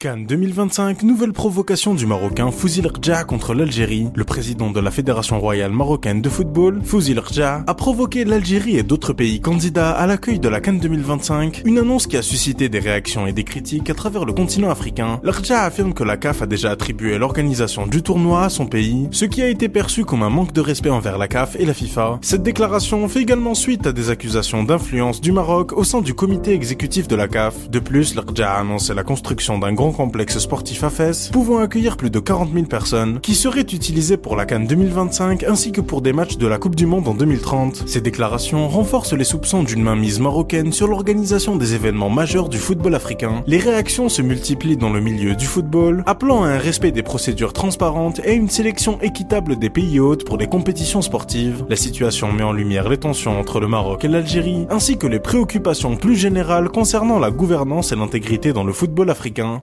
Cannes 2025, nouvelle provocation du Marocain Fouzil Rja contre l'Algérie. Le président de la Fédération royale marocaine de football, Fouzil Rja, a provoqué l'Algérie et d'autres pays candidats à l'accueil de la Cannes 2025, une annonce qui a suscité des réactions et des critiques à travers le continent africain. L'Rja affirme que la CAF a déjà attribué l'organisation du tournoi à son pays, ce qui a été perçu comme un manque de respect envers la CAF et la FIFA. Cette déclaration fait également suite à des accusations d'influence du Maroc au sein du comité exécutif de la CAF. De plus, l'Rja a annoncé la construction d'un grand complexe sportif à Fès, pouvant accueillir plus de 40 000 personnes, qui serait utilisé pour la Cannes 2025 ainsi que pour des matchs de la Coupe du Monde en 2030. Ces déclarations renforcent les soupçons d'une mainmise marocaine sur l'organisation des événements majeurs du football africain. Les réactions se multiplient dans le milieu du football, appelant à un respect des procédures transparentes et une sélection équitable des pays hôtes pour les compétitions sportives. La situation met en lumière les tensions entre le Maroc et l'Algérie, ainsi que les préoccupations plus générales concernant la gouvernance et l'intégrité dans le football africain.